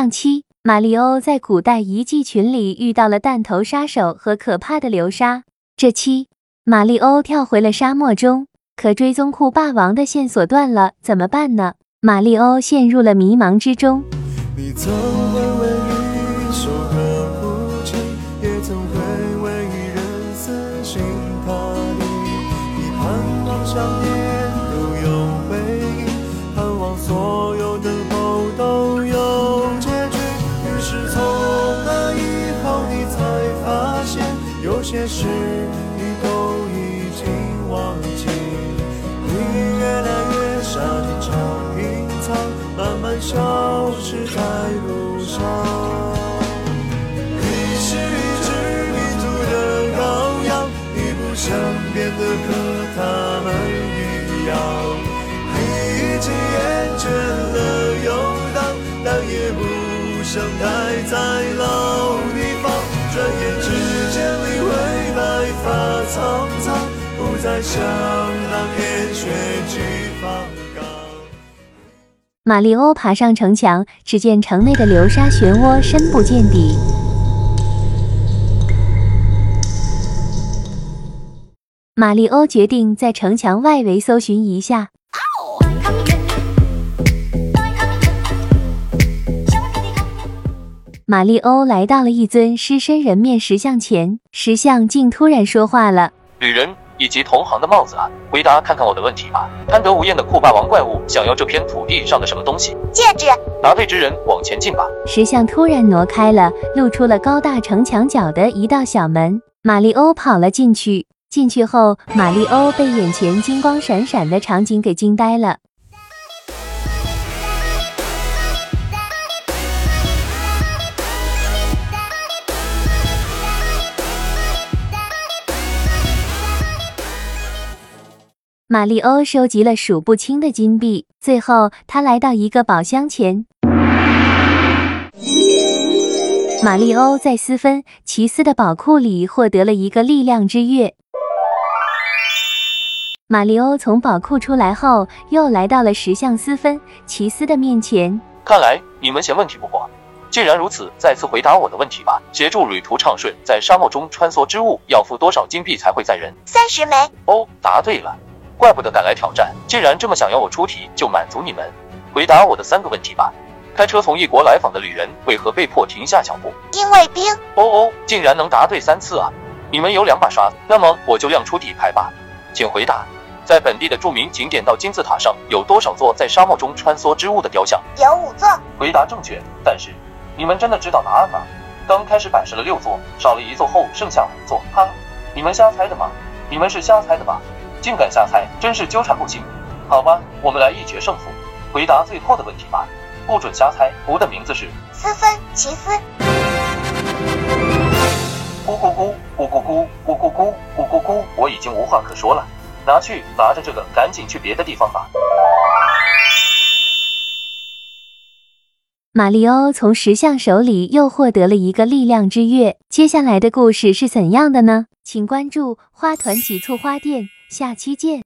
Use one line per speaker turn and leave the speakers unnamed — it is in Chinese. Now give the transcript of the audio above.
上期，马里欧在古代遗迹群里遇到了弹头杀手和可怕的流沙。这期，马里欧跳回了沙漠中，可追踪库霸王的线索断了，怎么办呢？马里欧陷入了迷茫之中。
你曾回味一首歌不尽，也曾回味一人死心塌地。你盼望想些事你都已经忘记。你越来越傻，
马里欧爬上城墙，只见城内的流沙漩涡深不见底。马里欧决定在城墙外围搜寻一下。马里欧来到了一尊狮身人面石像前，石像竟突然说话了。
旅人以及同行的帽子啊，回答看看我的问题吧。贪得无厌的酷霸王怪物想要这片土地上的什么东西？
戒指，
拿对之人往前进吧。
石像突然挪开了，露出了高大城墙角的一道小门。马里欧跑了进去。进去后，马里欧被眼前金光闪闪的场景给惊呆了。马里欧收集了数不清的金币，最后他来到一个宝箱前。马里欧在斯芬奇斯的宝库里获得了一个力量之月。马里欧从宝库出来后，又来到了石像斯芬奇斯的面前。
看来你们嫌问题不过。既然如此，再次回答我的问题吧。协助旅途畅顺，在沙漠中穿梭之物要付多少金币才会载人？
三十枚。
哦，答对了，怪不得敢来挑战。既然这么想要我出题，就满足你们。回答我的三个问题吧。开车从异国来访的旅人为何被迫停下脚步？
因为冰。
哦哦，竟然能答对三次啊！你们有两把刷子，那么我就亮出底牌吧。请回答，在本地的著名景点到金字塔上有多少座在沙漠中穿梭之物的雕像？
有五座。
回答正确，但是你们真的知道答案吗？刚开始摆设了六座，少了一座后剩下五座，哈，你们瞎猜的吗？你们是瞎猜的吧？竟敢瞎猜，真是纠缠不清。好吧，我们来一决胜负，回答最后的问题吧，不准瞎猜。湖的名字是
斯芬奇斯。
咕咕咕咕咕咕咕咕咕咕咕咕，我已经无话可说了，拿去拿着这个，赶紧去别的地方吧。
马里欧从石像手里又获得了一个力量之月，接下来的故事是怎样的呢？请关注花团几簇花店，下期见。